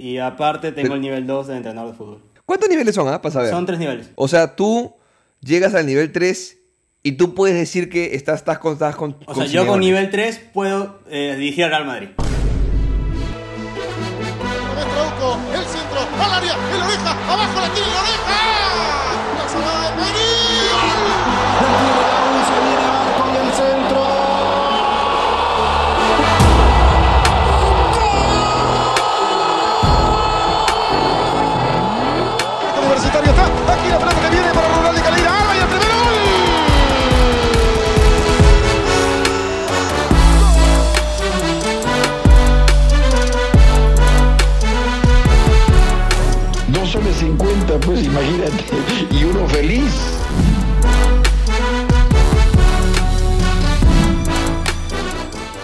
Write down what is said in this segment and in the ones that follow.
y aparte tengo el nivel 2 de entrenador de fútbol. ¿Cuántos niveles son, ah? Para saber. Son tres niveles. O sea, tú llegas al nivel 3 y tú puedes decir que estás, estás con... Estás con o sea, yo con nivel 3 puedo eh, dirigir al Real Madrid. Uno feliz.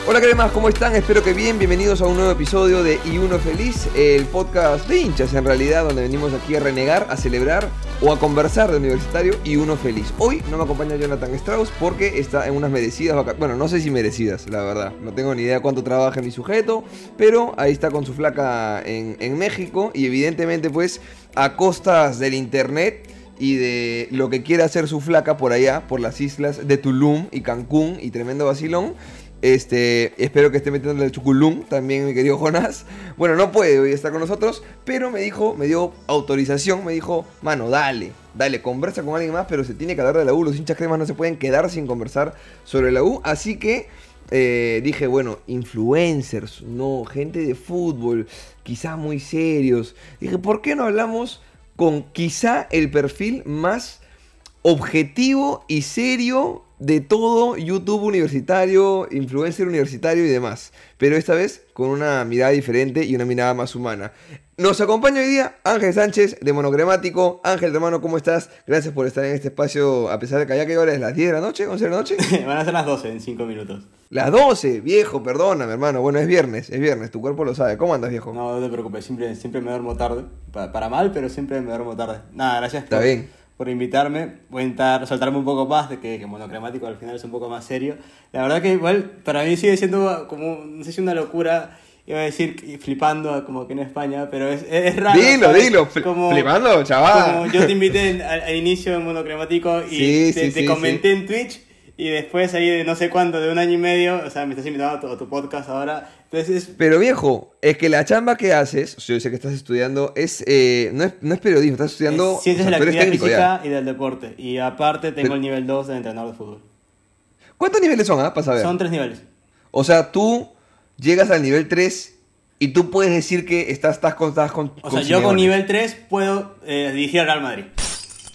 Hola cremas, ¿cómo están? Espero que bien, bienvenidos a un nuevo episodio de Y Uno Feliz, el podcast de hinchas en realidad, donde venimos aquí a renegar, a celebrar o a conversar de universitario y uno feliz. Hoy no me acompaña Jonathan Strauss porque está en unas merecidas vacaciones, bueno, no sé si merecidas, la verdad, no tengo ni idea cuánto trabaja mi sujeto, pero ahí está con su flaca en México y evidentemente pues a costas del internet y de lo que quiere hacer su flaca por allá, por las islas de Tulum y Cancún y tremendo vacilón. Este, espero que esté metiendo el chuculum también, mi querido Jonás. Bueno, no puede hoy estar con nosotros, pero me dijo, me dio autorización, me dijo, mano, dale, dale, conversa con alguien más, pero se tiene que hablar de la U. Los hinchas cremas no se pueden quedar sin conversar sobre la U. Así que eh, dije, bueno, influencers, no, gente de fútbol, quizá muy serios. Dije, ¿por qué no hablamos con quizá el perfil más objetivo y serio de todo YouTube universitario, influencer universitario y demás. Pero esta vez con una mirada diferente y una mirada más humana. Nos acompaña hoy día Ángel Sánchez de Monocremático. Ángel, hermano, ¿cómo estás? Gracias por estar en este espacio, a pesar de que ya que ahora es las 10 de la noche, 11 de la noche. Van a ser las 12 en 5 minutos. Las 12, viejo, perdóname, hermano. Bueno, es viernes, es viernes, tu cuerpo lo sabe. ¿Cómo andas, viejo? No, no te preocupes, siempre, siempre me duermo tarde. Para, para mal, pero siempre me duermo tarde. Nada, gracias Está bien. Por invitarme. Voy a intentar soltarme un poco más, de que, que monocremático al final es un poco más serio. La verdad que igual para mí sigue siendo como, no sé si una locura, iba a decir flipando como que en España, pero es, es raro. Dilo, ¿sabes? dilo, fli- Como- flipando, chaval. Como yo te invité al, al inicio en monocremático y Sí, te, sí, te sí, comenté en Twitch. Y después ahí de no sé cuánto, de un año y medio, o sea, me estás invitando a tu, a tu podcast ahora. Entonces es Pero viejo, es que la chamba que haces, o sea, yo sé que estás estudiando, es, eh, no, es no es periodismo, estás estudiando... Es ciencias o sea, de la actividad técnico ya. física y del deporte. Y aparte tengo Pero- el nivel 2 de entrenador de fútbol. ¿Cuántos niveles son, ah? Para saber. Son tres niveles. O sea, tú llegas al nivel 3 y tú puedes decir que estás, estás con... Estás con O sea, con yo con nivel 3 puedo eh, dirigir al Real Madrid.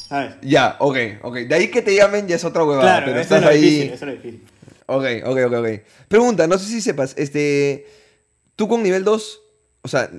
¿Sabes? Ya, ok, ok. De ahí que te llamen ya es otra huevada, Claro, pero eso es estás lo ahí... difícil, eso es lo difícil. Ok, ok, ok, ok. Pregunta, no sé si sepas, este... Tú con nivel 2, o sea,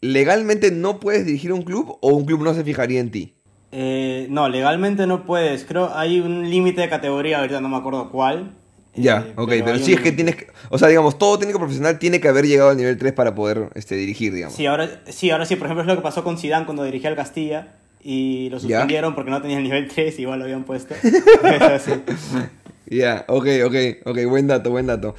¿legalmente no puedes dirigir un club o un club no se fijaría en ti? Eh, no, legalmente no puedes. Creo hay un límite de categoría, ahorita no me acuerdo cuál. Ya, Eh, ok, pero, hay sí un- es que tienes que... O sea, digamos, todo técnico profesional tiene que haber llegado al nivel 3 para poder este, dirigir, digamos. Sí ahora, sí, ahora sí, por ejemplo, es lo que pasó con Zidane cuando dirigía al Castilla y lo Ya. suspendieron porque no tenía el nivel 3, igual lo habían puesto. Pero sí. Ya, ok, ok, ok, buen dato, buen dato.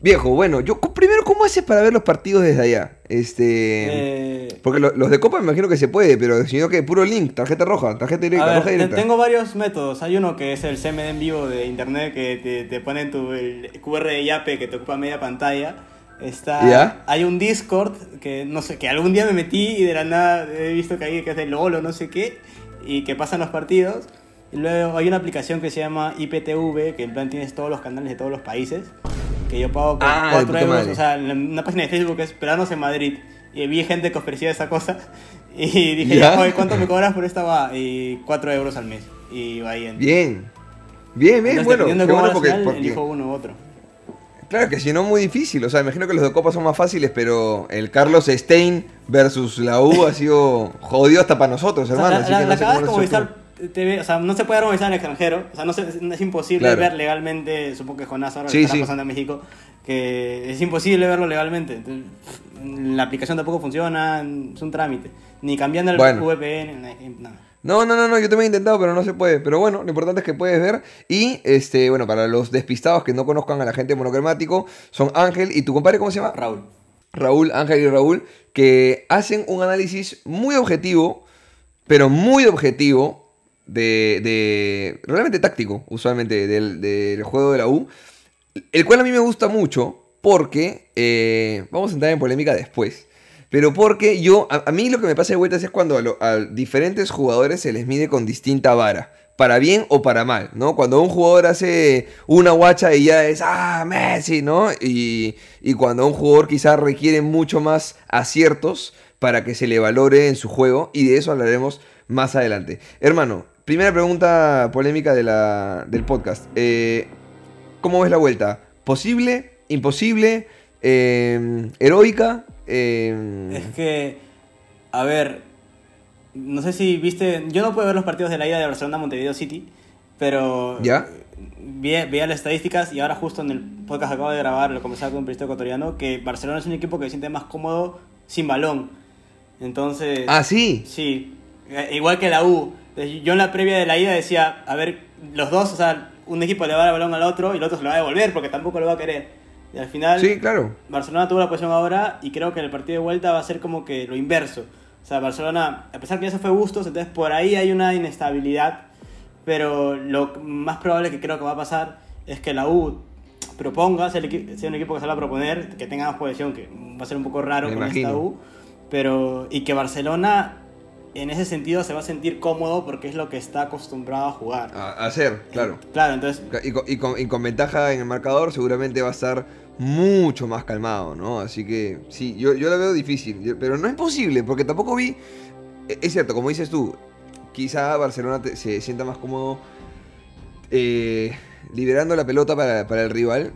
Viejo, bueno, yo primero, ¿cómo haces para ver los partidos desde allá? Este... Eh, Porque lo- los de Copa me imagino que se puede, pero si no que puro link, tarjeta roja, tarjeta directa, ver, roja directa. tengo varios métodos. Hay uno que es el CMD en vivo de internet que te, te ponen tu el QR de Yape que te ocupa media pantalla. Está, ¿Ya? Hay un Discord que no sé, que algún día me metí y de la nada he visto que hay que es de LOL o no sé qué y que pasan los partidos. Luego hay una aplicación que se llama IPTV, que en plan tienes todos los canales de todos los países, que yo pago por Ah, de 4 puta euros, madre. o sea, en una página de Facebook es Esperanos en Madrid. Y vi gente que ofrecía esa cosa y dije, ¿Ya? oye, ¿cuánto me cobras por esta va? Y 4 euros al mes. Y va ahí en... Bien. Bien, bien, Entonces, bueno. qué bueno la porque, porque- elijo uno u otro. Claro que si no, muy difícil. O sea, imagino que los de Copa son más fáciles, pero el Carlos Stein versus la U ha sido jodido hasta para nosotros, O sea, hermano. la, la, que no la sé como. Movistar TV, o sea, no se puede Movistar en el extranjero, o sea, no se- es imposible Claro. ver legalmente, supongo que Jonás ahora Sí, lo sí. pasando en México, que es imposible verlo legalmente. Entonces, la aplicación tampoco funciona, es un trámite. Ni cambiando el Bueno. VPN, nada. No, no, no, no, yo también he intentado, pero no se puede. Pero bueno, lo importante es que puedes ver. Y, este, bueno, para los despistados que no conozcan a la gente monocromático, son Ángel y tu compadre, ¿cómo se llama? Raúl. Raúl, Ángel y Raúl, que hacen un análisis muy objetivo, pero muy objetivo, de, de realmente táctico, usualmente, del, juego de la U, el cual a mí me gusta mucho porque, eh, vamos a entrar en polémica después, pero porque yo, a, a mí lo que me pasa de vueltas es cuando a, lo- a diferentes jugadores se les mide con distinta vara. Para bien o para mal, ¿no? Cuando un jugador hace una guacha y ya es, ah, Messi, ¿no? Y, y cuando un jugador quizás requiere mucho más aciertos para que se le valore en su juego, y de eso hablaremos más adelante. Hermano, primera pregunta polémica de la, del podcast. Eh, ¿Cómo ves la vuelta? ¿Posible? ¿Imposible? Eh, ¿Heroica? Eh, Es que, a ver, no sé si viste, yo no puedo ver los partidos de la ida de Barcelona a Montevideo City, pero ¿Ya? vi, veía las estadísticas y ahora justo en el podcast que acabo de grabar, lo conversaba con un periodista ecuatoriano, que Barcelona es un equipo que se siente más cómodo sin balón. Entonces, Ah, sí. sí, eh, igual que la U. Entonces, Yo en la previa de la ida decía, a ver, los dos, o sea, un equipo le va a dar el balón al otro y el otro se lo va a devolver porque tampoco lo va a querer. Y al final, Sí, claro. Barcelona tuvo la posición ahora y creo que en el partido de vuelta va a ser como que lo inverso. O sea, Barcelona, a pesar que ya se fue Bustos, entonces por ahí hay una inestabilidad, pero lo más probable que creo que va a pasar es que la U proponga, sea, el equi- sea un equipo que se va a proponer, que tenga más posesión, que va a ser un poco raro Me con esta. U, pero y que Barcelona en ese sentido se va a sentir cómodo porque es lo que está acostumbrado a jugar. A, hacer, claro. Claro, entonces Y con, y con- y con ventaja en el marcador seguramente va a estar mucho más calmado, ¿no? Así que sí, yo, yo la veo difícil, pero no es posible, porque tampoco vi, e- es cierto, como dices tú, quizá Barcelona te- se sienta más cómodo eh, liberando la pelota para, para el rival,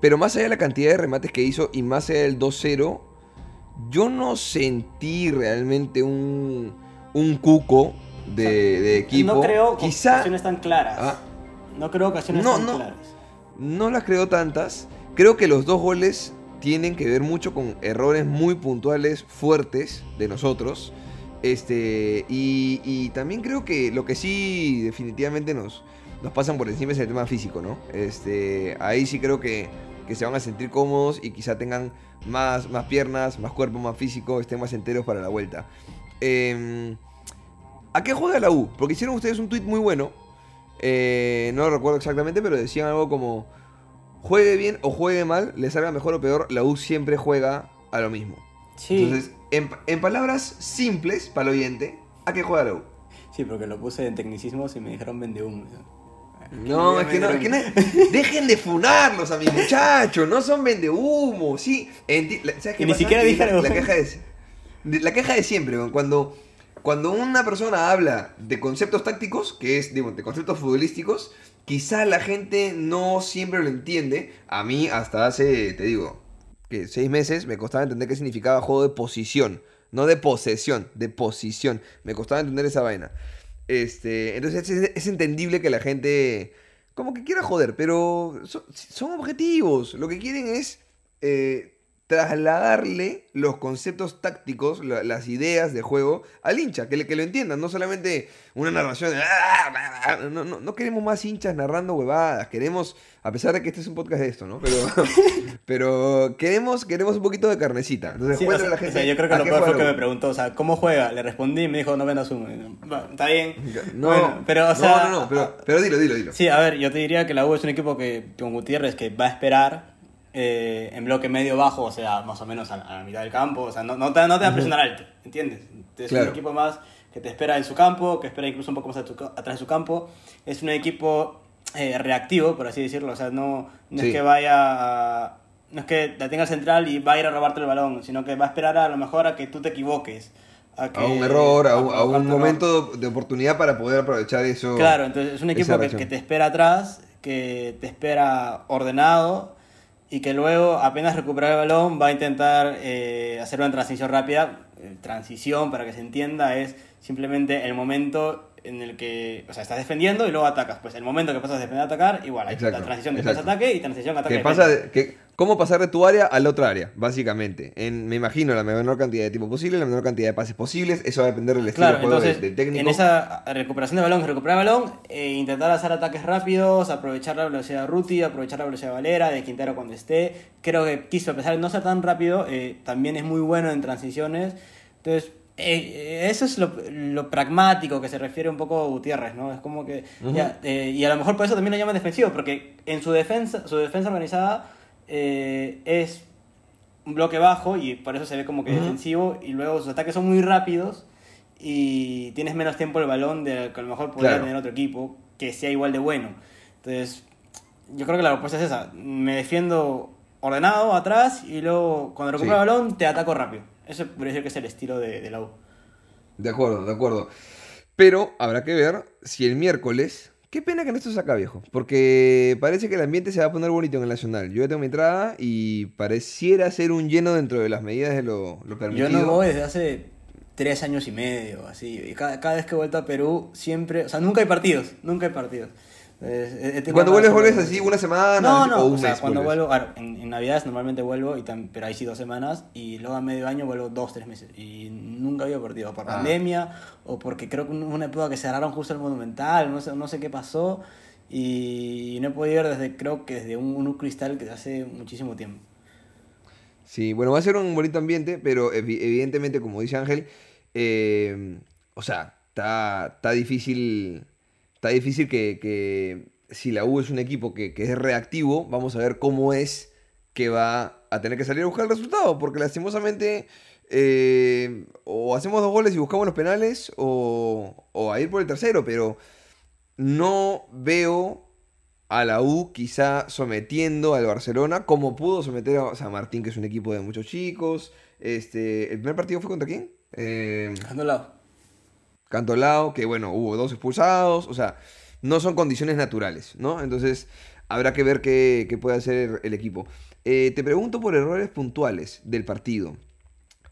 pero más allá de la cantidad de remates que hizo y más allá del 2-0, yo no sentí realmente un, un cuco de, de equipo. no creo quizá ocasiones tan claras. Ah. no creo ocasiones No, tan no. claras. No las creo tantas. Creo que los dos goles tienen que ver mucho con errores muy puntuales, fuertes de nosotros. Este, y, y también creo que lo que sí definitivamente nos, nos pasan por encima es el tema físico, ¿no? Este, ahí sí creo que, que se van a sentir cómodos y quizá tengan más, más piernas, más cuerpo, más físico, estén más enteros para la vuelta. Em, ¿A qué juega la U? Porque hicieron ustedes un tweet muy bueno. eh, no lo recuerdo exactamente, pero decían algo como: juegue bien o juegue mal, le salga mejor o peor, la U siempre juega a lo mismo. Sí, Entonces, en, en palabras simples para el oyente, ¿a qué juega la U? sí, porque lo puse en tecnicismos y me dijeron vende humo. No, es que no, es que no- dejen de funarlos a mis muchachos, no son vendehumo, sí. enti- ¿sabes qué Y ni pasa? siquiera dije la, la queja es de- la queja de siempre, cuando cuando una persona habla de conceptos tácticos, que es digo, de conceptos futbolísticos, quizá la gente no siempre lo entiende. A mí hasta hace, te digo, que seis meses me costaba entender qué significaba juego de posición, no de posesión, de posición. Me costaba entender esa vaina. Este, entonces es, entendible que la gente como que quiera joder, pero so- son, objetivos. Lo que quieren es eh, trasladarle los conceptos tácticos, la- las ideas de juego al hincha, que, le- que lo entiendan, no solamente una narración de... "Ah, No, no, no queremos más hinchas narrando huevadas, queremos, a pesar de que este es un podcast de esto, ¿no? Pero, pero queremos, queremos un poquito de carnecita. Entonces, Sí, o sea, la gente. o sea, yo creo que ¿a lo peor fue que me preguntó, o sea, ¿cómo juega? Le respondí y me dijo, no vendas "Va, Está bien. No, Bueno, pero, o sea, no, no, no, pero, pero dilo, dilo, dilo. Sí, a ver, yo te diría que la U es un equipo que, con Gutiérrez, que va a esperar eh, en bloque medio bajo, o sea, más o menos a, a la mitad del campo, o sea, no, no te, no te va a presionar alto, ¿entiendes? Es Claro. un equipo más que te espera en su campo, que espera incluso un poco más a tu atrás de su campo. Es un equipo eh, reactivo, por así decirlo, o sea, no, no Sí. es que vaya a- No es que la tenga central y va a ir a robarte el balón, sino que va a esperar a lo mejor a que tú te equivoques. que- a un error, a, un- a un error. momento de oportunidad para poder aprovechar eso. Claro, entonces es un equipo que, que te espera atrás, que te espera ordenado y que luego apenas recuperar el balón va a intentar eh, hacer una transición rápida. Eh, transición, para que se entienda, es simplemente el momento en el que, o sea, estás defendiendo y luego atacas. Pues el momento que pasas de defender a atacar, igual, hay Exacto, la transición exacto. defensa-ataque y transición Que ataque pasa defensa. de, que cómo pasar de tu área a la otra área, básicamente. En, me imagino la menor cantidad de tiempo posible, la menor cantidad de pases posibles. Eso va a depender del estilo Claro, de juego entonces del, del técnico. en esa recuperación de balón, recuperar balón, eh, intentar hacer ataques rápidos, aprovechar la velocidad de Ruti, aprovechar la velocidad de Valera, de Quintero cuando esté. Creo que quiso, a pesar de no ser tan rápido, eh, también es muy bueno en transiciones. Entonces, eh, eso es lo, lo pragmático que se refiere un poco a Gutiérrez, ¿no? Es como que... ya, eh, y a lo mejor por eso también lo llaman defensivo, porque en su defensa, su defensa organizada eh, es un bloque bajo y por eso se ve como que defensivo y luego sus ataques son muy rápidos y tienes menos tiempo el balón de que a lo mejor podría Claro. tener otro equipo que sea igual de bueno. Entonces, yo creo que la respuesta es esa. Me defiendo ordenado atrás y luego cuando recupero Sí. el balón te ataco rápido. Eso podría decir que es el estilo de, de la U. De acuerdo, de acuerdo. Pero habrá que ver si el miércoles. Qué pena que no estés acá, viejo. Porque parece que el ambiente se va a poner bonito en el Nacional. Yo ya tengo mi entrada y pareciera ser un lleno dentro de las medidas de lo, lo Yo permitido. no voy desde hace tres años y medio, así. Y cada, cada vez que he vuelto a Perú, siempre. O sea, nunca hay partidos. Nunca hay partidos. He tenido Cuando vuelves, vuelves así una semana No, o no, un o sea, mes cuando vuelves. vuelvo, claro, en, en Navidades normalmente vuelvo, y tam- pero ahí sí dos semanas, y luego a medio año vuelvo dos, tres meses. Y nunca había partido, por Ah. pandemia, o porque creo que una época que cerraron justo el Monumental, no sé, no sé qué pasó, y no he podido ir desde, creo que desde un, un cristal que hace muchísimo tiempo. Sí, bueno, va a ser un bonito ambiente, pero evi- evidentemente, como dice Ángel, eh, o sea, está, está difícil, está difícil que, que si la U es un equipo que, que es reactivo, vamos a ver cómo es que va a tener que salir a buscar el resultado, porque lastimosamente eh, o hacemos dos goles y buscamos los penales, o, o a ir por el tercero, pero no veo a la U quizá sometiendo al Barcelona como pudo someter a San Martín, que es un equipo de muchos chicos. Este, ¿El primer partido fue contra quién? Eh, lado. Cantolao, que bueno, hubo dos expulsados, o sea, no son condiciones naturales, ¿no? Entonces, habrá que ver qué, qué puede hacer el equipo. Eh, te pregunto por errores puntuales del partido.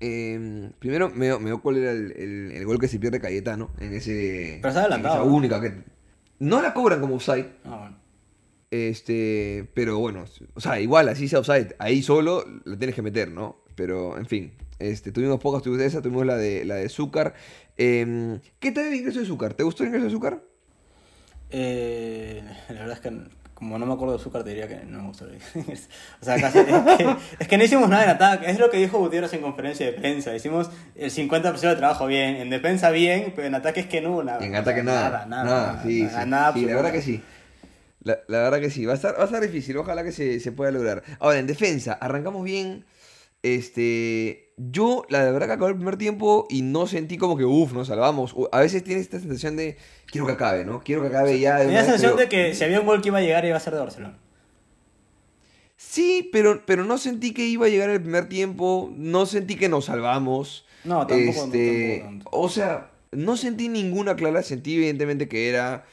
Eh, primero, me, me dio cuál era el, el- el gol que se pierde Cayetano en ese. Pero está adelantado, esa única que. No la cobran como offside. Ah, bueno. Este, pero bueno, o sea, igual, así sea offside, ahí solo lo tienes que meter, ¿no? Pero, en fin, este, tuvimos pocas, tuvimos esa, tuvimos la de la de Zúcar. Em, ¿Qué tal el ingreso de Zúcar? ¿Te gustó el ingreso de Zúcar? Eh, la verdad es que como no me acuerdo de azúcar te diría que no me gustó. el- o sea, casi, es, que, es que no hicimos nada en ataque. Es lo que dijo Gutiérrez en conferencia de prensa. Hicimos el 50% de trabajo bien. En defensa bien, pero en ataque es que no nada. En ataque nada. Nada, Nada, nada. sí, nada, sí. nada Sí, la verdad que sí. La, la verdad que sí. Va a estar, va a estar difícil. Ojalá que se, se pueda lograr. Ahora, en defensa, arrancamos bien. Este. Yo, la verdad que acabó el primer tiempo y no sentí como que, uff, nos salvamos. A veces tienes esta sensación de, quiero que acabe, ¿no? Quiero que acabe ya. Tenía la sensación pero- de que si había un gol que iba a llegar iba a ser de Barcelona. Sí, pero, pero no sentí que iba a llegar el primer tiempo. No sentí que nos salvamos. No, tampoco, Este, tampoco tanto. O sea, no sentí ninguna clara. Sentí evidentemente que era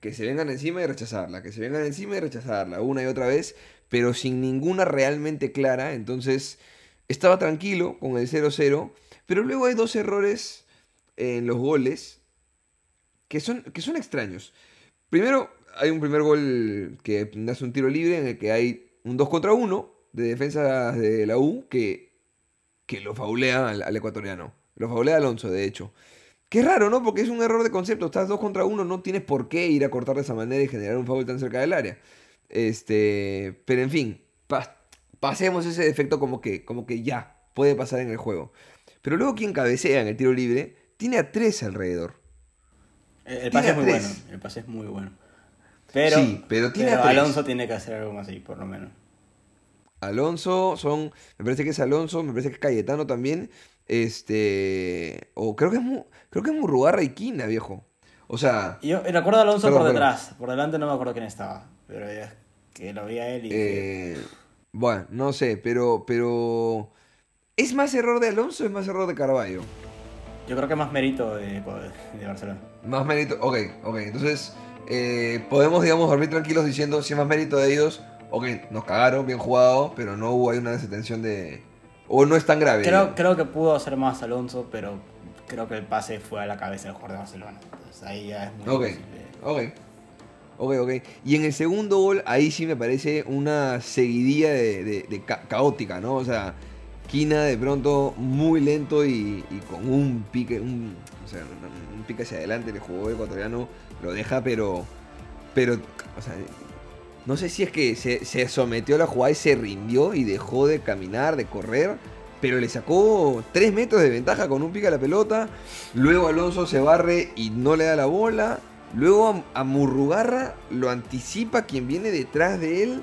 que se vengan encima y rechazarla. Que se vengan encima y rechazarla. Una y otra vez. Pero sin ninguna realmente clara. Entonces, estaba tranquilo con el 0-0. Pero luego hay dos errores en los goles que son, que son extraños. Primero, hay un primer gol que hace un tiro libre en el que hay un 2 contra 1 de defensas de la U que, que lo faulea al, ecuatoriano. Lo faulea Alonso, de hecho. Qué raro, ¿no? Porque es un error de concepto. Estás 2 contra 1, no tienes por qué ir a cortar de esa manera y generar un foul tan cerca del área. Este, pero en fin, pasemos ese defecto como que, como que ya puede pasar en el juego. Pero luego quien cabecea en el tiro libre tiene a tres alrededor. El, el pase es muy tres. bueno. El pase es muy bueno. Pero, Sí, pero tiene tres. Alonso tiene que hacer algo más ahí, por lo menos. Alonso son, me parece que es Alonso, me parece que es Cayetano también, este, o creo que es creo que es Murrugarra y Quina, viejo. O sea, Yo recuerdo a Alonso Perdón, por perdón. detrás. Por delante no me acuerdo quién estaba. Pero es que lo vi a él y... dije, eh, bueno, no sé, pero, pero, ¿es más error de Alonso o es más error de Carballo? Yo creo que es más mérito de, de Barcelona. Más mérito, ok, ok, entonces, eh, podemos, digamos, dormir tranquilos diciendo si es más mérito de ellos, ok, nos cagaron, bien jugado, pero no hubo ahí una desatención de, o no es tan grave. Creo, digamos. creo que pudo hacer más Alonso, pero creo que el pase fue a la cabeza del jugador de Barcelona. Entonces ahí ya es muy Ok, de- ok. Ok, ok. Y en el segundo gol, ahí sí me parece una seguidilla de, de- de ca- caótica, ¿no? O sea, Quina de pronto muy lento y, con un pique, un pique hacia adelante, el jugador ecuatoriano lo deja, pero, pero, o sea, no sé si es que se, se sometió a la jugada y se rindió y dejó de caminar, de correr, pero le sacó 3 metros de ventaja con un pique a la pelota. Luego Alonso se barre y no le da la bola. Luego a, Murrugarra lo anticipa quien viene detrás de él.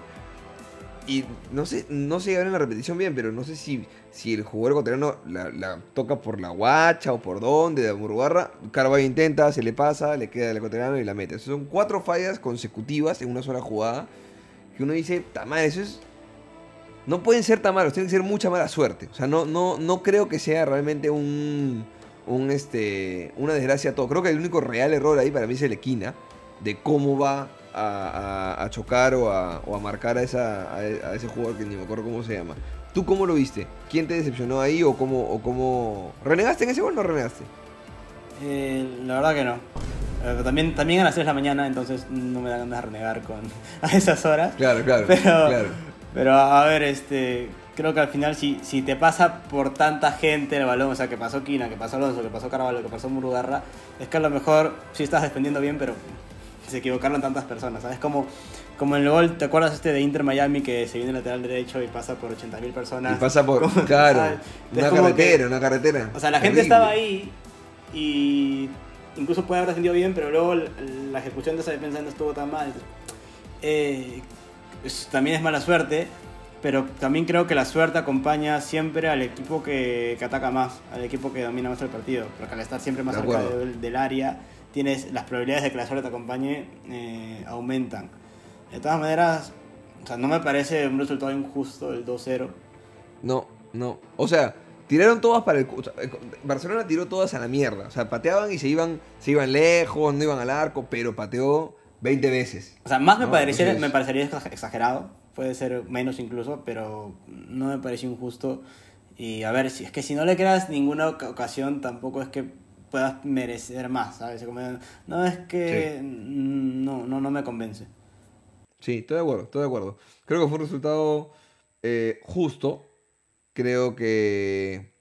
Y no sé, no sé en la repetición bien, pero no sé si, si el jugador ecuatoriano la, toca por la guacha o por dónde de Murrugarra. Carvalho intenta, se le pasa, le queda al ecuatoriano y la mete. Son cuatro fallas consecutivas en una sola jugada. Que uno dice, madre, eso es. No pueden ser tan malos, tienen que ser mucha mala suerte. O sea, no, no, no creo que sea realmente un. Un este, una desgracia todo. Creo que el único real error ahí para mí es el Equina. De cómo va a, a- a chocar o a, o a marcar a, esa, a, a ese jugador que ni me acuerdo cómo se llama. ¿Tú cómo lo viste? ¿Quién te decepcionó ahí o cómo, o cómo... ¿Renegaste en ese gol o no renegaste? Eh, la verdad que no. Eh, también, también a las 3 de la mañana, entonces no me da ganas de renegar con, a esas horas. Claro, claro. Pero, claro. pero a ver, este, creo que al final si, si te pasa por tanta gente el balón, o sea, que pasó Quina, que pasó Alonso, que pasó Carvalho, que pasó Murugarra, es que a lo mejor sí estás defendiendo bien, pero se equivocaron tantas personas, ¿sabes? Como, como en el gol, ¿te acuerdas este de Inter Miami que se viene el lateral derecho y pasa por 80.000 personas? Y pasa por... Como, Claro. Una que- carretera, una carretera. o sea, la gente estaba ahí y incluso puede haber defendido bien, pero luego la- la ejecución de esa defensa no estuvo tan mal. Eh, es- también es mala suerte, pero también creo que la suerte acompaña siempre al equipo que, que ataca más, al equipo que domina más el partido, porque al estar siempre más De cerca del, del área, tienes las probabilidades de que la suerte te acompañe eh, aumentan. De todas maneras, o sea, no me parece un resultado injusto el 2-0. No, no. O sea, tiraron todas para el... cu- o sea, eh, Barcelona tiró todas a la mierda. O sea, pateaban y se iban, se iban lejos, no iban al arco, pero pateó 20 veces. O sea, más me, No, parecería, entonces- me parecería exa- exagerado, puede ser menos incluso, pero no me pareció injusto. Y a ver, si es que si no le creas ninguna oca- ocasión, tampoco es que puedas merecer más, ¿sabes? Como, no es que no, no, no me convence. Sí, estoy de acuerdo, estoy de acuerdo. Creo que fue un resultado eh, justo. Creo que...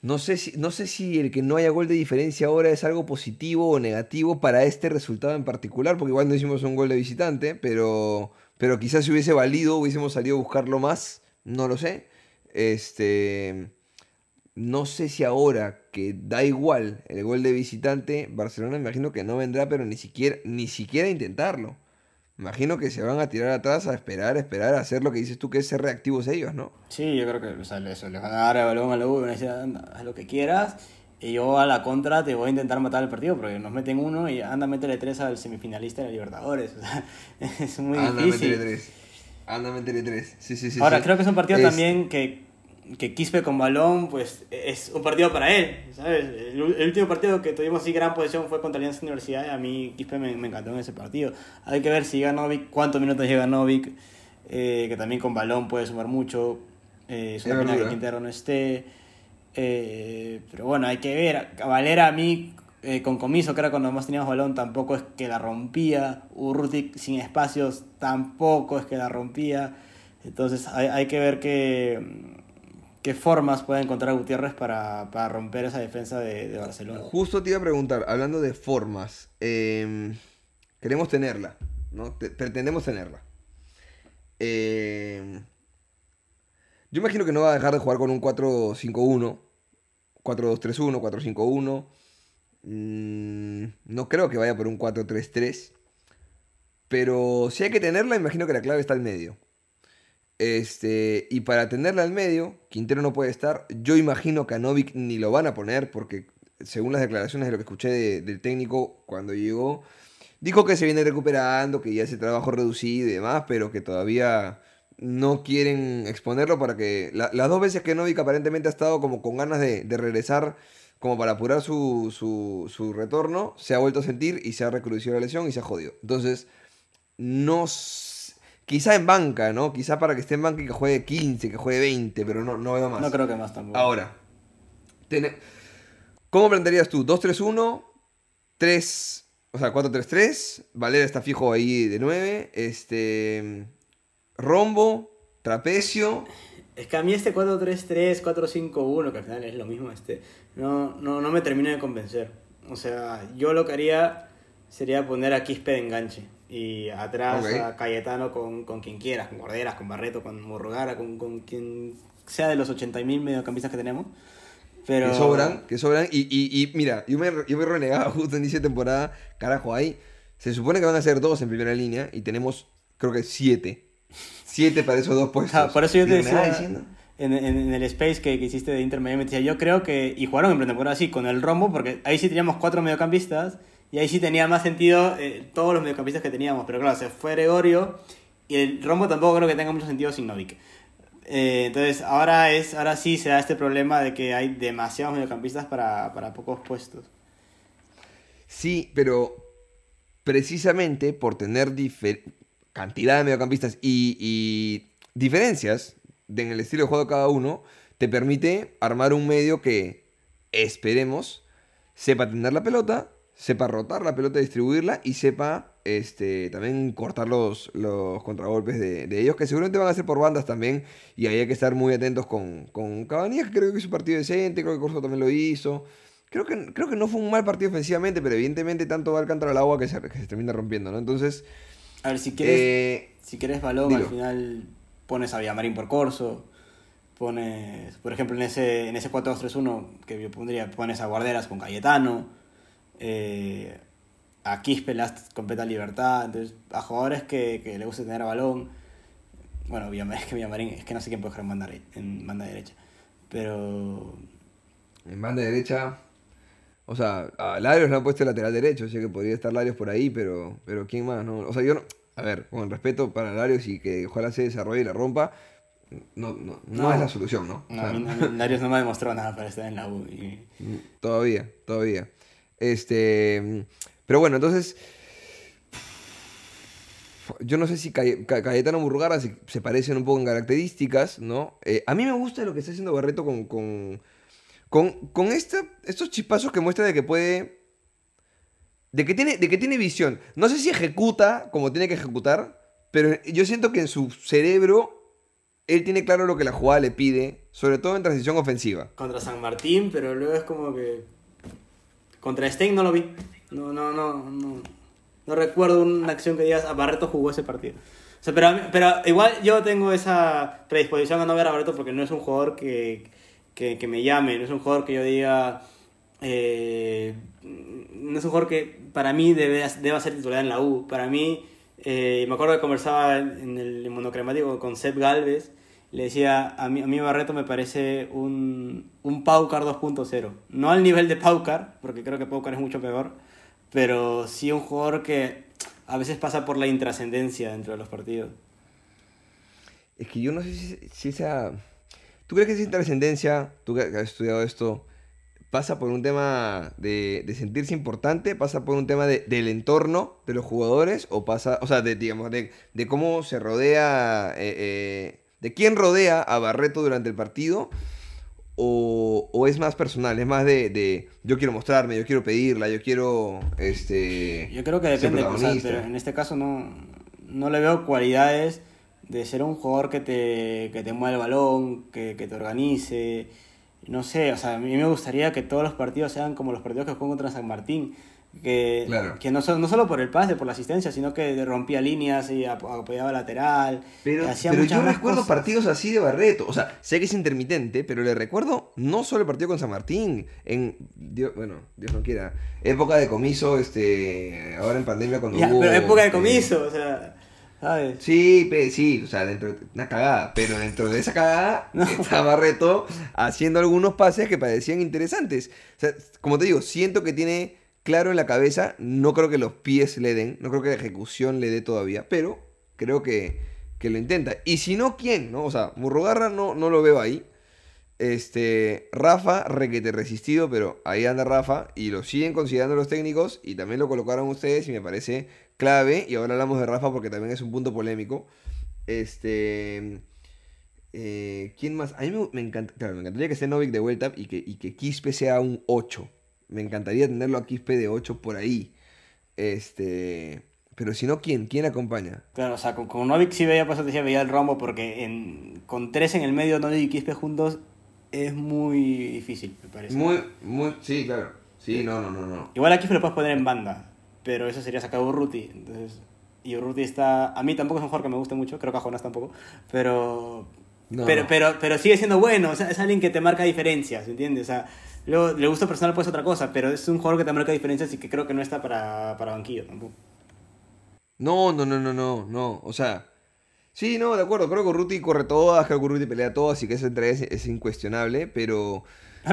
No sé, si, no sé si el que no haya gol de diferencia ahora es algo positivo o negativo para este resultado en particular, porque igual no hicimos un gol de visitante, pero, pero quizás si hubiese valido, hubiésemos salido a buscarlo más, no lo sé. Este, no sé si ahora que da igual el gol de visitante, Barcelona imagino que no vendrá, pero ni siquiera, ni siquiera intentarlo. Imagino que se van a tirar atrás a esperar, a esperar, a hacer lo que dices tú, que es ser reactivos ellos, ¿no? Sí, yo creo que o eso, les van a dar el balón a la U van a decir, haz lo que quieras. Y yo a la contra te voy a intentar matar el partido porque nos meten uno y anda, métele tres al semifinalista de la Libertadores. O sea, es muy Anda, difícil. métele tres. Anda, métele tres. Sí, sí, sí. Ahora, sí. creo que es un partido Es- también que, que Quispe con balón, pues es un partido para él, ¿sabes? El, el último partido que tuvimos así gran posición fue contra Alianza Universidad y a mí Quispe me, me encantó en ese partido. Hay que ver si llega Novik, cuántos minutos llega Novik, eh, que también con balón puede sumar mucho. Eh, es una pena que. Quintero no esté. Eh, pero bueno, hay que ver. Valera a mí, eh, con comiso, que era cuando más teníamos balón, tampoco es que la rompía. Urruti sin espacios tampoco es que la rompía. Entonces hay, hay que ver qué, qué formas puede encontrar Gutiérrez para, para romper esa defensa de, de Barcelona. Justo te iba a preguntar, hablando de formas, eh, queremos tenerla, ¿no? Te- pretendemos tenerla. Eh, yo imagino que no va a dejar de jugar con un 4-5-1, 4-2-3-1, 4-5-1. Mm, no creo que vaya por un 4-3-3. Pero si hay que tenerla, imagino que la clave está al medio. Este, y para tenerla al medio, Quintero no puede estar. Yo imagino que a Novik ni lo van a poner, porque según las declaraciones de lo que escuché de- del técnico cuando llegó, dijo que se viene recuperando, que ya hace trabajo reducido y demás, pero que todavía no quieren exponerlo para que. la- las dos veces que Novik aparentemente ha estado como con ganas de, de regresar, como para apurar su, su, su retorno, se ha vuelto a sentir y se ha recrudecido la lesión y se ha jodido. Entonces, no. Quizá en banca, ¿no? Quizá para que esté en banca y que juegue 15, que juegue 20, pero no, no veo más. No creo que más tampoco. Ahora, tene- ¿cómo plantearías tú? ¿2-3-1? ¿3? O sea, 4-3-3. Valera está fijo ahí de 9. Este. Rombo. Trapecio. Es que a mí este 4-3-3, 4-5-1, que al final es lo mismo, este, no, no, no me termina de convencer. O sea, yo lo que haría sería poner a Quispe de enganche. Y atrás Ok. a Cayetano con, con quien quieras, con Gorderas, con Barreto, con Morrogara, con, con quien sea de los 80.000 mediocampistas que tenemos. Pero... Que sobran, que sobran. Y, y, y mira, yo me, yo me renegaba justo en inicio de temporada. Carajo, ahí. Se supone que van a ser dos en primera línea y tenemos, creo que siete. Siete para esos dos puestos. Ah, por eso yo te decía en, en- en el space que, que hiciste de Inter Miami, decía, yo creo que, y jugaron en pretemporada así, con el rombo, porque ahí sí teníamos cuatro mediocampistas, y ahí sí tenía más sentido eh, todos los mediocampistas que teníamos, pero claro, se fue Gregorio, y el rombo tampoco creo que tenga mucho sentido sin Novik. Eh, entonces, ahora, es, ahora sí se da este problema de que hay demasiados mediocampistas para, para pocos puestos. Sí, pero precisamente por tener cantidad de mediocampistas y, y diferencias en el estilo de juego de cada uno, te permite armar un medio que, esperemos, sepa tener la pelota, sepa rotar la pelota, distribuirla y sepa este, también cortar los, los contragolpes de, de ellos, que seguramente van a ser por bandas también, y ahí hay que estar muy atentos con, con que creo que hizo un partido decente, creo que Corso también lo hizo. Creo que, creo que no fue un mal partido ofensivamente, pero evidentemente tanto va al canto al agua que se termina rompiendo, ¿no? Entonces, A ver, si quieres, eh, si quieres balón, dilo. al final pones a Villamarín por Corso, pones, por ejemplo, en ese, en ese 4-2-3-1 que yo pondría, pones a Guarderas con Cayetano, eh, a Quispe le das completa libertad, entonces a jugadores que, que le guste tener balón, bueno, Villamarín, es que Villamarín, es que no sé quién puede jugar en banda, en banda derecha, pero en banda derecha, o sea, a Larios le han puesto el lateral derecho, así que podría estar Larios por ahí, pero, pero ¿quién más? No? O sea, yo no, a ver, con respeto para Larios y que ojalá se desarrolle y la rompa, no, no, no, No. es la solución, ¿no? O no, sea, Larios no me ha demostrado nada para estar en la U. y- Todavía, todavía. Este, pero bueno, entonces yo no sé si Caye- Ca- Cayetano Murrugarra se, se parecen un poco en características, ¿no? Eh, a mí me gusta lo que está haciendo Barreto con, con, con, con esta- estos chispazos que muestra de que puede... De que, tiene, de que tiene visión. No sé si ejecuta como tiene que ejecutar, pero yo siento que en su cerebro él tiene claro lo que la jugada le pide, sobre todo en transición ofensiva. contra San Martín, pero luego es como que contra Stein no lo vi. No, no, no, no. No recuerdo una acción que digas, a Barreto jugó ese partido. Pero, pero igual yo tengo esa predisposición a no ver a Barreto porque no es un jugador que, que, que me llame, no es un jugador que yo diga... eh, no es un jugador que para mí debe, deba ser titular en la U. Para mí, eh, me acuerdo que conversaba en el monocromático con Seb Galvez. Le decía, a mí, a mí Barreto me parece un, un Paucar 2.0. No al nivel de Paucar, porque creo que Paucar es mucho peor, pero sí un jugador que a veces pasa por la intrascendencia dentro de los partidos. Es que yo no sé si, si esa... ¿Tú crees que esa trascendencia, tú que has estudiado esto, pasa por un tema de, de sentirse importante, pasa por un tema de- del entorno de los jugadores, o pasa, o sea, de, digamos, de, de cómo se rodea, eh, eh, de quién rodea a Barreto durante el partido, o, o es más personal, es más de, de yo quiero mostrarme, yo quiero pedirla, yo quiero, este... Yo creo que depende, o sea, pero en este caso no, no le veo cualidades de ser un jugador que te, que te mueva el balón, que, que te organice. No sé, o sea, a mí me gustaría que todos los partidos sean como los partidos que jugó contra San Martín. Que, Claro. que no, so- no solo por el pase, por la asistencia, sino que rompía líneas y ap- apoyaba lateral. Pero, hacía pero yo recuerdo cosas. partidos así de Barreto. O sea, sé que es intermitente, pero le recuerdo no solo el partido con San Martín. En, Dios, bueno, Dios no quiera. Época de comiso, este. Ahora en pandemia cuando Ya, hubo. pero época de eh, comiso, o sea, ¿sabes? Sí, pe- sí, o sea, dentro de una cagada, pero dentro de esa cagada está Barreto haciendo algunos pases que parecían interesantes. O sea, como te digo, siento que tiene claro en la cabeza, no creo que los pies le den, no creo que la ejecución le dé todavía, pero creo que, que lo intenta. Y si no, ¿quién? ¿No? O sea, Murrugarra no, no lo veo ahí. Este, Rafa, requete resistido, pero ahí anda Rafa y lo siguen considerando los técnicos y también lo colocaron ustedes y me parece clave. Y ahora hablamos de Rafa porque también es un punto polémico. Este, eh, ¿quién más? A mí me, me encanta, claro, me encantaría que esté Novik de vuelta y que, y que Quispe sea un 8. Me encantaría tenerlo a Quispe de 8 por ahí. Este. Pero si no, ¿quién? ¿Quién acompaña? Claro, o sea, con, con Novik sí veía, te decía, veía el rombo, porque en, con tres en el medio, Novik y Quispe juntos, es muy difícil, me parece. Muy, muy. Sí, claro. Sí, no, no, no, no. Igual a Quispe lo puedes poner en banda, pero eso sería sacar Urruti. Entonces, y Urruti está. A mí tampoco es un jugador que me guste mucho, creo que a Jonas tampoco, pero. No. Pero, pero, pero sigue siendo bueno, o sea, es alguien que te marca diferencias, ¿entiendes? O sea, luego, le gusta personal pues otra cosa, pero es un jugador que te marca diferencias y que creo que no está para, para banquillo tampoco. No, no, no, no, no, no. O sea, sí, no, de acuerdo. Creo que Urruti corre todas, creo que Urruti pelea todas y que eso entre es, es incuestionable, pero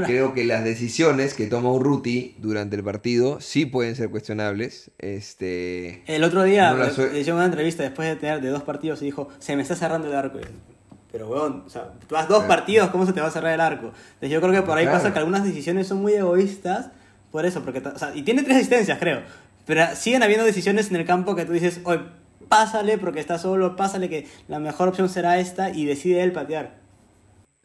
creo que las decisiones que toma Urruti durante el partido sí pueden ser cuestionables. Este. El otro día No le hicieron una entrevista después de tener de dos partidos y dijo, se me está cerrando el arco. Yo, Pero, weón, o sea, tú vas dos partidos, ¿cómo se te va a cerrar el arco? Entonces yo creo que por ahí Claro. pasa que algunas decisiones son muy egoístas por eso, porque, o sea, y tiene tres asistencias, creo. Pero siguen habiendo decisiones en el campo que tú dices, oye, pásale porque está solo, pásale que la mejor opción será esta y decide él patear.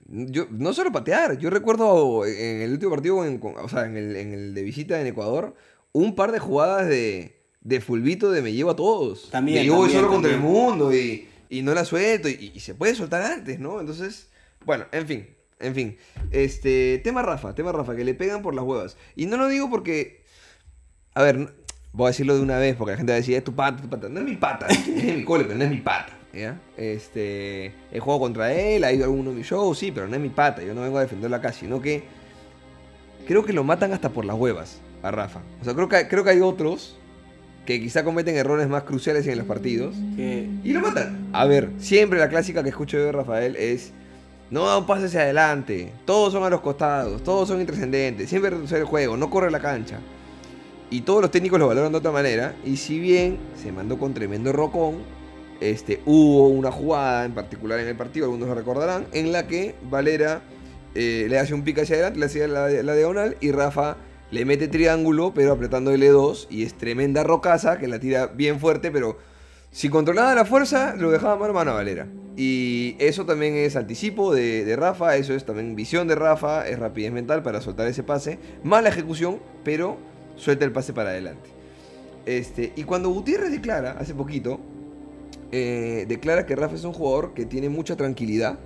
Yo, no solo patear, yo recuerdo en el último partido, en- o sea, en el, en el de visita en Ecuador, un par de jugadas de, de fulbito de me llevo a todos. También, Me llevo también, solo contra el mundo y, y no la suelto y, y se puede soltar antes, ¿no? Entonces, bueno, en fin, en fin. Este, tema Rafa, tema Rafa, que le pegan por las huevas. Y no lo digo porque, a ver, voy a decirlo de una vez porque la gente va a decir, es tu pata, tu pata. No es mi pata, es mi cole, pero no es mi pata. ¿Ya? Este, he jugado contra él, ha ido a alguno de mis shows, sí, pero no es mi pata, yo no vengo a defenderlo acá, sino que creo que lo matan hasta por las huevas a Rafa. O sea, creo que, creo que hay otros que quizá cometen errores más cruciales en los partidos Que, y lo matan. A ver, siempre la clásica que escucho yo de Rafael es no da un pase hacia adelante, todos son a los costados, todos son intrascendentes, siempre reducir el juego, no corre la cancha. Y todos los técnicos lo valoran de otra manera. Y si bien se mandó con tremendo rocón, este, hubo una jugada en particular en el partido, algunos lo recordarán, en la que Valera eh, le hace un pique hacia adelante, le hace la, diagonal y Rafa le mete triángulo, pero apretando L2 y es tremenda rocaza que la tira bien fuerte, pero si controlaba la fuerza, lo dejaba mano a mano a Valera. Y eso también es anticipo de, de Rafa, eso es también visión de Rafa, es rapidez mental para soltar ese pase. Mala ejecución, pero suelta el pase para adelante. Este, y cuando Gutiérrez declara, hace poquito, eh, declara que Rafa es un jugador que tiene mucha tranquilidad,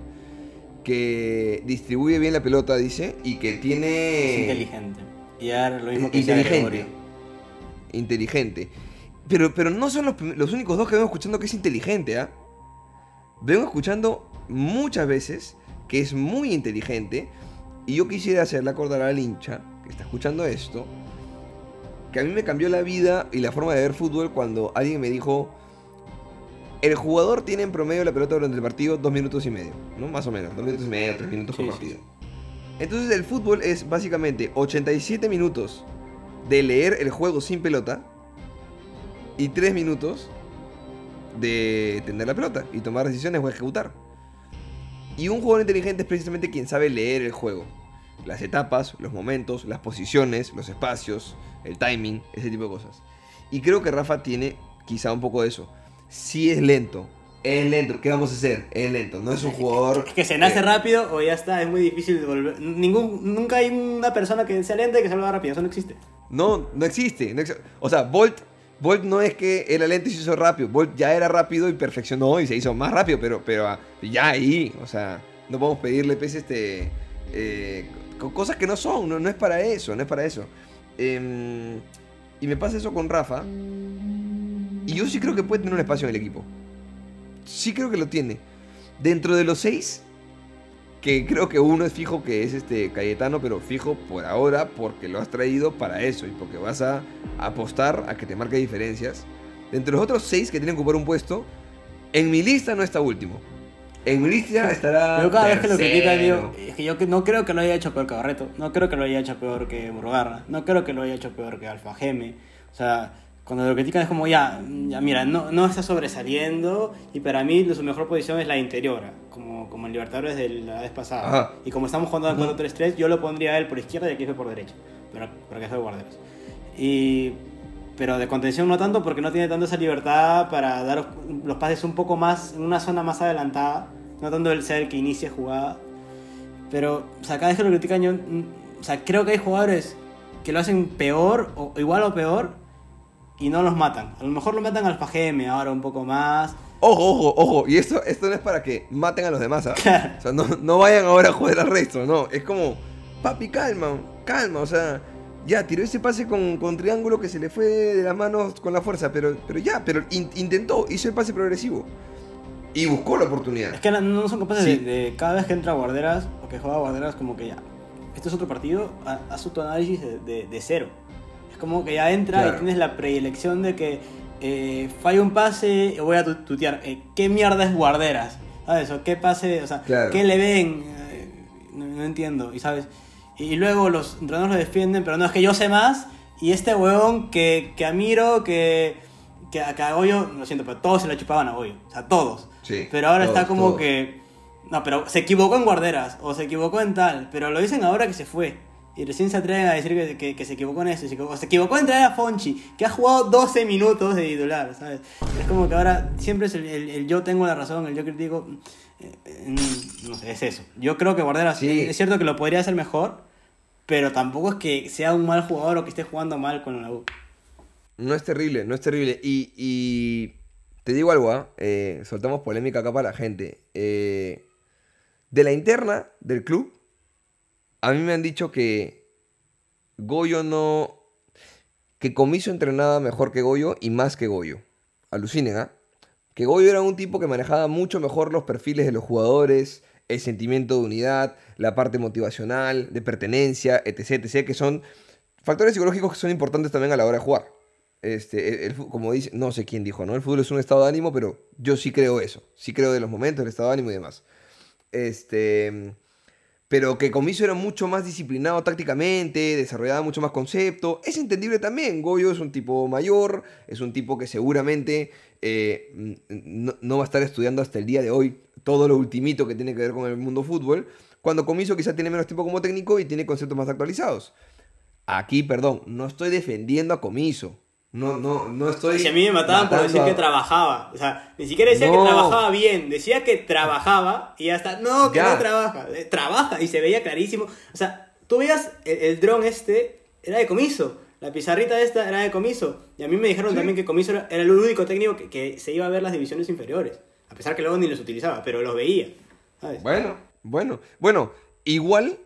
que distribuye bien la pelota, dice, y que tiene... es inteligente. Y ahora lo mismo que inteligente. Inteligente. Pero, pero no son los, los únicos dos que vengo escuchando que es inteligente, ¿ah? Vengo escuchando muchas veces que es muy inteligente. Y yo quisiera hacerle acordar al hincha que está escuchando esto. Que a mí me cambió la vida y la forma de ver fútbol cuando alguien me dijo. El jugador tiene en promedio la pelota durante el partido dos minutos y medio, ¿no? Más o menos, dos minutos y medio, tres minutos por Sí, sí, partido. Entonces el fútbol es básicamente 87 minutos de leer el juego sin pelota y 3 minutos de tener la pelota y tomar decisiones o ejecutar. Y un jugador inteligente es precisamente quien sabe leer el juego. Las etapas, los momentos, las posiciones, los espacios, el timing, ese tipo de cosas. Y creo que Rafa tiene quizá un poco de eso. Sí es lento. Es lento. ¿Qué vamos a hacer? Es lento. No es un jugador... Es que se nace eh, rápido o ya está, es muy difícil de volver. Ningún, nunca hay una persona que sea lenta y que se vuelva rápido, eso no existe. No, no existe. no ex- o sea, Bolt, Bolt no es que era lento y se hizo rápido. Bolt ya era rápido y perfeccionó y se hizo más rápido, pero, pero ah, ya ahí, o sea, no podemos pedirle pues, este, eh, co- cosas que no son, no, no es para eso, no es para eso. Em, y me pasa eso con Rafa. Y yo sí creo que puede tener un espacio en el equipo. Sí creo que lo tiene. Dentro de los seis, que creo que uno es fijo que es este Cayetano, pero fijo por ahora porque lo has traído para eso y porque vas a apostar a que te marque diferencias. De entre los otros seis que tienen que ocupar un puesto, en mi lista no está último. En mi lista estará. Pero cada vez que lo critican, digo, es que yo que- no creo que lo haya hecho peor que Barreto, no creo que lo haya hecho peor que Murugarra, no creo que lo haya hecho peor que Alfa Geme. O sea, cuando lo critican es como, ya, ya mira, no, no está sobresaliendo y para mí su mejor posición es la interiora, como, como en Libertadores de la vez pasada. Ajá. Y como estamos jugando al 4-3-3, yo lo pondría a él por izquierda y aquí fue por derecha, pero, porque soy guarderos. Y, pero de contención no tanto porque no tiene tanto esa libertad para dar los pases un poco más, en una zona más adelantada, no tanto el ser el que inicie jugada. Pero, o sea, cada vez que lo critican yo, mm, o sea, creo que hay jugadores que lo hacen peor, o igual o peor, y no los matan. A lo mejor lo matan al PGM ahora un poco más. Ojo, ojo, ojo. Y esto, esto no es para que maten a los demás, ¿ah? O sea, no, no vayan ahora a joder al resto, no. Es como, papi, calma, calma. O sea, ya, tiró ese pase con, con triángulo que se le fue de las manos con la fuerza, pero, pero ya, pero in- intentó, hizo el pase progresivo. Y buscó la oportunidad. Es que no, no son capaces Sí. de, de cada vez que entra Guarderas o que juega Guarderas, como que ya, este es otro partido, ha- haz tu análisis de, de- de cero. Es como que ya entra Claro. y tienes la predilección de que eh, falla un pase y voy a tu- tutear. eh, ¿Qué mierda es Guarderas? ¿Sabes? O qué pase, o sea, Claro. ¿qué le ven? Eh, no, no entiendo, y sabes. Y, luego los entrenadores lo defienden, pero no, es que yo sé más y este huevón que, que admiro, que, que, que a Goyo, lo siento, pero todos se lo chupaban a Goyo. O sea, todos. Sí, Pero ahora está todos, como todos. que. No, pero se equivocó en guarderas o se equivocó en tal. Pero lo dicen ahora que se fue. Y recién se atreven a decir que, que- que se equivocó en eso. se equivocó- se equivocó en traer a Fonchi, que ha jugado 12 minutos de titular, ¿sabes? Es como que ahora siempre es el, el- el yo tengo la razón, el yo critico. eh, eh, no sé, es eso. Yo creo que Guarderas Sí. es cierto que lo podría hacer mejor, pero tampoco es que sea un mal jugador o que esté jugando mal con la U. No es terrible, no es terrible. Y, y te digo algo, ¿ah? Eh, soltamos polémica acá para la gente. Eh, de la interna del club, a mí me han dicho que Goyo no... Que Comiso entrenaba mejor que Goyo y más que Goyo. Alucinen, ¿ah? Que Goyo era un tipo que manejaba mucho mejor los perfiles de los jugadores, el sentimiento de unidad, la parte motivacional, de pertenencia, etc, etc, que son factores psicológicos que son importantes también a la hora de jugar. Este, el- el como dice, no sé quién dijo, ¿no? El fútbol es un estado de ánimo, pero yo sí creo eso. Sí creo de los momentos, el estado de ánimo y demás. Este, pero que Comiso era mucho más disciplinado tácticamente, desarrollaba mucho más concepto. Es entendible también. Goyo es un tipo mayor, es un tipo que seguramente eh, no va a estar estudiando hasta el día de hoy todo lo ultimito que tiene que ver con el mundo fútbol. Cuando Comiso quizá tiene menos tiempo como técnico y tiene conceptos más actualizados. Aquí, perdón, no estoy defendiendo a Comiso. No, no, no estoy. Si a mí me mataban por decir a- que trabajaba. O sea, ni siquiera decía No. que trabajaba bien. Decía que trabajaba y hasta, no, que Ya. no trabaja. Eh, Trabaja y se veía clarísimo. O sea, tú veías el, el dron este, era de comiso. La pizarrita esta era de comiso. Y a mí me dijeron Sí. también que comiso era, era el único técnico que, que se iba a ver las divisiones inferiores. A pesar que luego ni los utilizaba, pero los veía. ¿sabes? Bueno, bueno. Bueno, igual,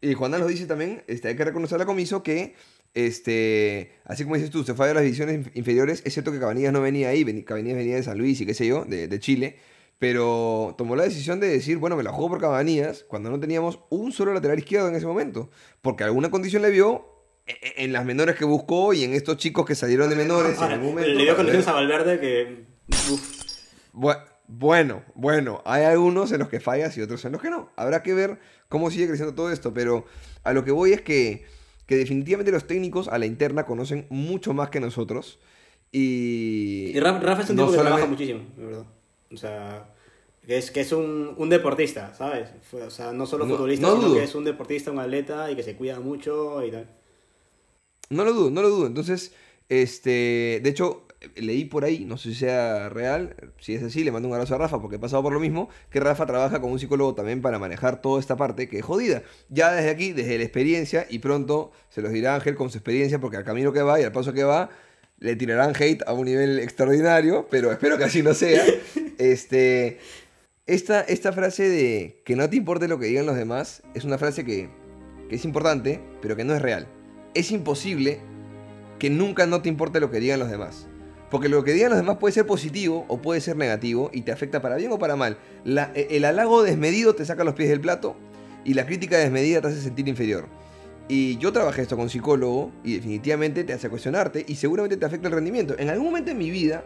y Juan lo dice también, este, hay que reconocer a Comiso que, este, así como dices tú, se fue ver las divisiones inf- inferiores, es cierto que Cabanillas no venía ahí, Cabanillas venía de San Luis y qué sé yo, de, de Chile, pero tomó la decisión de decir, bueno, me la juego por Cabanillas, cuando no teníamos un solo lateral izquierdo en ese momento, porque alguna condición le vio e- e- en las menores que buscó y en estos chicos que salieron de menores en algún momento. le dio condiciones a Valverde que... uf. Bu- Bueno, bueno, hay algunos en los que fallas y otros en los que no. Habrá que ver cómo sigue creciendo todo esto, pero a lo que voy es que, que definitivamente los técnicos a la interna conocen mucho más que nosotros. Y, Y Rafa, es un no tipo que trabaja muchísimo, de verdad. O sea, que es, que es un, un deportista, ¿sabes? O sea, no solo No- futbolista, no sino dudo. que es un deportista, un atleta y que se cuida mucho y tal. No lo dudo, no lo dudo. Entonces, este, de hecho, leí por ahí, no sé si sea real, si es así, le mando un abrazo a Rafa porque he pasado por lo mismo, que Rafa trabaja con un psicólogo también para manejar toda esta parte que es jodida. Ya desde aquí, desde la experiencia, y pronto se los dirá Ángel con su experiencia, porque al camino que va y al paso que va, le tirarán hate a un nivel extraordinario, pero espero que así no sea. Este, esta, esta frase de que no te importe lo que digan los demás es una frase que, que es importante, pero que no es real. Es imposible que nunca no te importe lo que digan los demás. Porque lo que digan los demás puede ser positivo o puede ser negativo y te afecta para bien o para mal. E- el halago desmedido te saca los pies del plato y la crítica desmedida te hace sentir inferior. Y yo trabajé esto con psicólogo y definitivamente te hace cuestionarte y seguramente te afecta el rendimiento. En algún momento en mi vida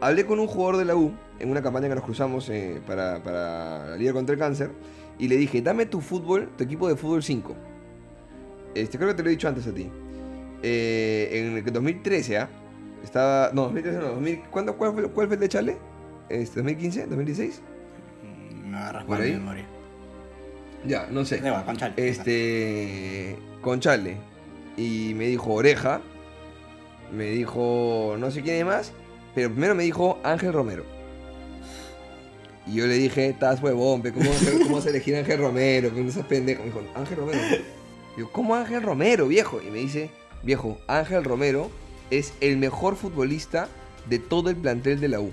hablé con un jugador de la U en una campaña que nos cruzamos eh, para, para la Liga contra el Cáncer y le dije, dame tu fútbol, tu equipo de fútbol 5. Este, creo que te lo he dicho antes a ti. Eh, en el 2013, ¿ah? Estaba. No, 2013 no. 2000, ¿cuándo, cuál, fue, ¿Cuál fue el de Chale? Este, ¿2015? ¿2016? Me agarras ¿Por ahí? memoria. Ya, no sé. Da igual, con Chale. Este. Con Chale. Y me dijo Oreja. Me dijo. No sé quién es más. Pero primero me dijo Ángel Romero. Y yo le dije, estás huevón, ¿cómo, ¿cómo vas a elegir a Ángel Romero? Que no seas pendejo. Me dijo, Ángel Romero. Yo, ¿cómo Ángel Romero, viejo? Y me dice, viejo, Ángel Romero es el mejor futbolista de todo el plantel de la U.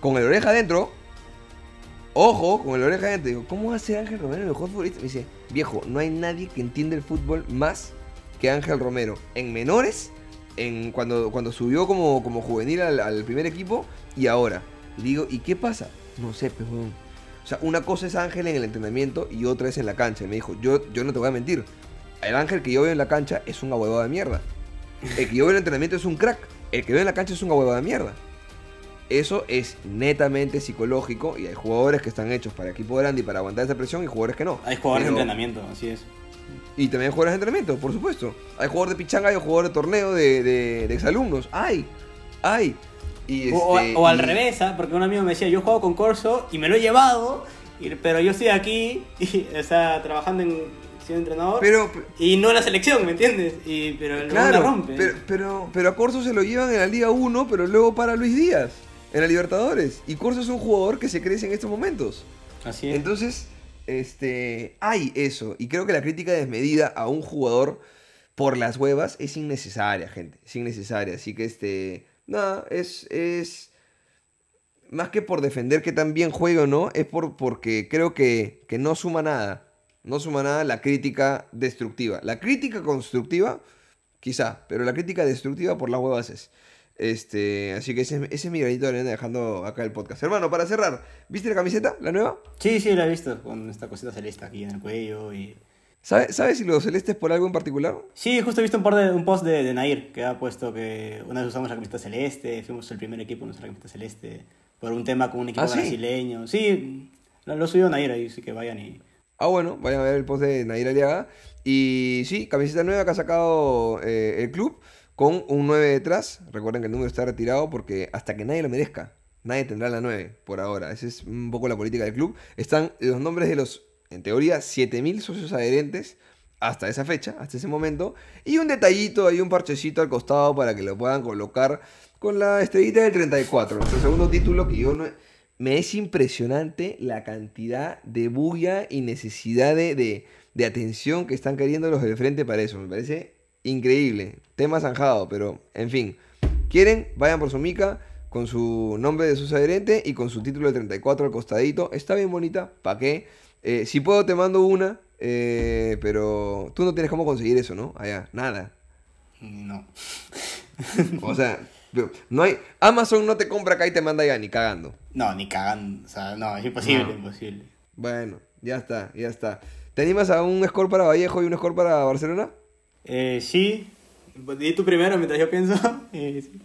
Con el oreja adentro, ojo, con el oreja adentro, digo, ¿cómo ser Ángel Romero el mejor futbolista? Me dice, viejo, no hay nadie que entienda el fútbol más que Ángel Romero. En menores, en cuando, cuando subió como, como juvenil al, al primer equipo y ahora. Digo, ¿y qué pasa? No sé, pues, weón. O sea, una cosa es Ángel en el entrenamiento y otra es en la cancha. Y me dijo, yo, yo no te voy a mentir. El Ángel que yo veo en la cancha es un ahuevado de mierda. El que yo veo en el entrenamiento es un crack. El que veo en la cancha es un ahuevado de mierda. Eso es netamente psicológico y hay jugadores que están hechos para equipo grande y para aguantar esa presión y jugadores que no. Hay jugadores de entrenamiento, así es. y también hay jugadores de entrenamiento, por supuesto. Hay jugadores de pichanga, hay jugadores de torneo de, de, de exalumnos. Hay, hay. Y O, o- este, o al y- revés, ¿ah? porque un amigo me decía, yo juego con Corso y me lo he llevado, y- pero yo estoy aquí, y, o sea, trabajando en siendo entrenador, Pero, y no en la selección, ¿me entiendes? Y, pero el la claro, rompe. pero, pero, pero a Corso se lo llevan en la Liga 1, pero luego para Luis Díaz, en la Libertadores. Y Corso es un jugador que se crece en estos momentos. Así es. Entonces, este, hay eso. Y creo que la crítica desmedida a un jugador por las huevas es innecesaria, gente. Es innecesaria. Así que, este, nada, es, es, más que por defender que tan bien juega o no, es por, porque creo que, que no suma nada. No suma nada la crítica destructiva. La crítica constructiva, quizá, pero la crítica destructiva por las huevas es. Este, así que ese, es- ese es mi granito de arena dejando acá el podcast. Hermano, para cerrar, ¿viste la camiseta, la nueva? Sí, sí, la he visto, con esta cosita celeste aquí en el cuello y... ¿Sabe- ¿Sabes si lo celeste es por algo en particular? Sí, justo he visto un, par de, un post de, de Nair que ha puesto que una vez usamos la camiseta celeste, fuimos el primer equipo en usar la camiseta celeste, por un tema con un equipo ¿Ah, sí? brasileño. Sí, lo, lo subió Nair ahí, así que vayan y... Ah, bueno, vayan a ver el post de Nair Aliaga. Y sí, camiseta nueva que ha sacado eh, el club con un 9 detrás. Recuerden que el número está retirado porque hasta que nadie lo merezca, nadie tendrá la 9 por ahora. Esa es un poco la política del club. Están los nombres de los, en teoría, 7.000 socios adherentes hasta esa fecha, hasta ese momento. Y un detallito, ahí un parchecito al costado para que lo puedan colocar con la estrellita del 34. Nuestro segundo título que yo no... Me es impresionante la cantidad de bulla y necesidad de, de- de atención que están queriendo los del frente para eso. Me parece increíble. Tema zanjado, pero en fin. ¿Quieren? Vayan por su mica con su nombre de sus adherente y con su título de 34 al costadito. Está bien bonita. ¿Para qué? Eh, si puedo te mando una. eh, pero tú no tienes cómo conseguir eso, ¿no? Allá, nada. No. O sea, no hay... Amazon no te compra acá y te manda allá ni cagando. No, ni cagando. O sea, no, es imposible, No. imposible. Bueno, ya está, ya está. ¿Te animas a un score para Vallejo y un score para Barcelona? Eh, sí. Di tú primero mientras yo pienso. Eh, sí.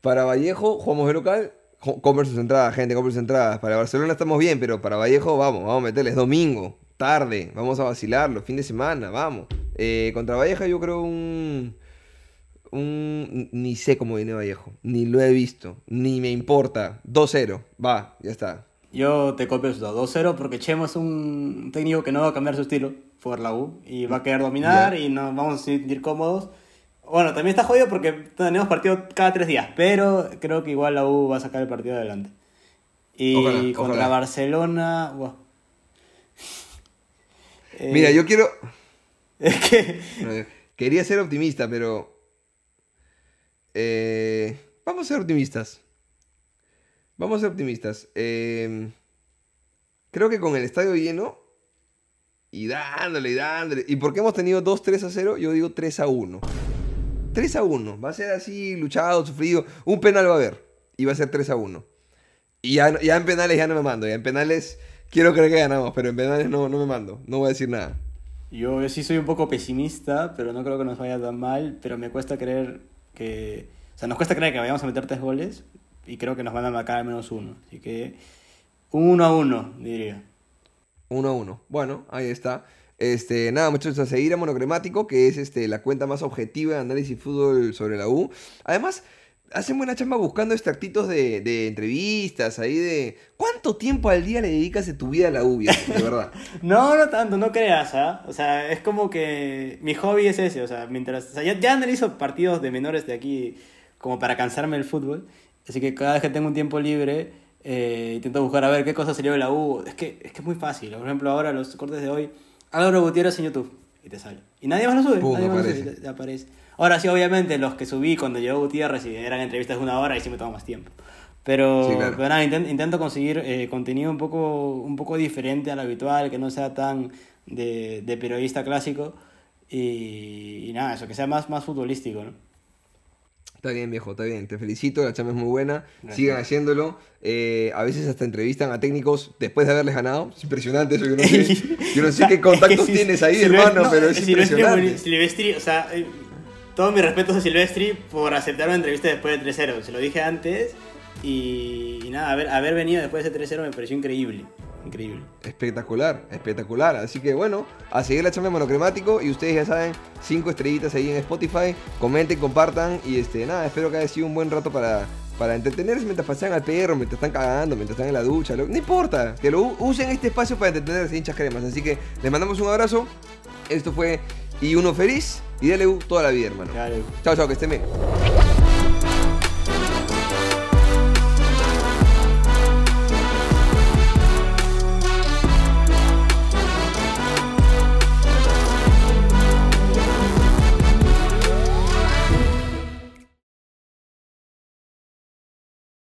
Para Vallejo, jugamos de local. Compren sus entradas, gente, compren sus entradas. Para Barcelona estamos bien, pero para Vallejo, vamos, vamos a meterles domingo, tarde, vamos a vacilarlo, fin de semana, vamos. Eh, contra Vallejo yo creo un... un ni sé cómo viene Vallejo, ni lo he visto, ni me importa. 2-0, va, ya está. Yo te copio eso, 2-0 porque Chemo es un técnico que no va a cambiar su estilo por la U y va a querer dominar y nos vamos a sentir cómodos. Bueno, también está jodido porque tenemos partido cada tres días, pero creo que igual la U va a sacar el partido adelante. Y Ojalá, contra ojalá. Barcelona. Eh, Mira, yo quiero... Es que... Eh, Quería ser optimista, pero. Eh, vamos a ser optimistas. Vamos a ser optimistas. Eh, creo que con el estadio lleno. Y dándole y dándole. Y porque hemos tenido 2-3 a 0, yo digo 3 a 1. 3 a 1. Va a ser así, luchado, sufrido. Un penal va a haber. Y va a ser 3 a 1. Y ya, ya en penales ya no me mando. Ya en penales quiero creer que ganamos, pero en penales no, no me mando. No voy a decir nada. Yo, yo sí soy un poco pesimista, pero no creo que nos vaya tan mal, pero me cuesta creer que... O sea, nos cuesta creer que vayamos a meter tres goles y creo que nos van a marcar al menos uno. Así que un uno a uno, diría. 1 a 1. Bueno, ahí está. Este, nada, muchachos, a seguir a Monocremático, que es este, la cuenta más objetiva de análisis fútbol sobre la U. Además, hacen buena chamba buscando extractitos de, de entrevistas, ahí de... ¿Cuánto tiempo al día le dedicas de tu vida a la U, viejo? De verdad. No, no tanto, no creas, ¿ah? O sea, es como que mi hobby es ese, o sea, mientras... O sea, ya, ya analizo partidos de menores de aquí como para cansarme del fútbol, así que cada vez que tengo un tiempo libre eh, intento buscar a ver qué cosas salió de la U. Es que, es que es muy fácil, por ejemplo, ahora los cortes de hoy, Álvaro Gutiérrez en YouTube. y te sale. Y nadie más lo sube, Pum, nadie más lo aparece. sube, te- te aparece. Ahora sí, obviamente, los que subí cuando llegó Gutiérrez y eran entrevistas de una hora, y sí me toma más tiempo. Pero, Sí, claro. pero nada, inten- intento conseguir eh, contenido un poco, un poco diferente al habitual, que no sea tan de, de periodista clásico. Y, y nada, eso, que sea más, más futbolístico, ¿no? Está bien, viejo, está bien. Te felicito, la chamba es muy buena. Gracias. Sigan haciéndolo. Eh, a veces hasta entrevistan a técnicos después de haberles ganado. Es impresionante eso. Yo no sé, yo no sé qué contactos si- tienes ahí, Silvestre- hermano, no, pero es Silvestre impresionante. buen- Silvestri, o sea, eh, todo mi respeto a Silvestri por aceptar una entrevista después de 3-0. Se lo dije antes y, nada, haber, venido después de ese 3-0 me pareció increíble. Increíble. Espectacular, espectacular. Así que bueno, a seguir la chamba de monocromático y ustedes ya saben, cinco estrellitas ahí en Spotify. Comenten, compartan y este nada, espero que haya sido un buen rato para, para entretenerse mientras pasean al perro, mientras están cagando, mientras están en la ducha. no importa, que lo usen este espacio para entretenerse hinchas cremas. Así que les mandamos un abrazo. Esto fue Y Uno Feliz y dale U toda la vida, hermano. Chao, chao, que estén bien.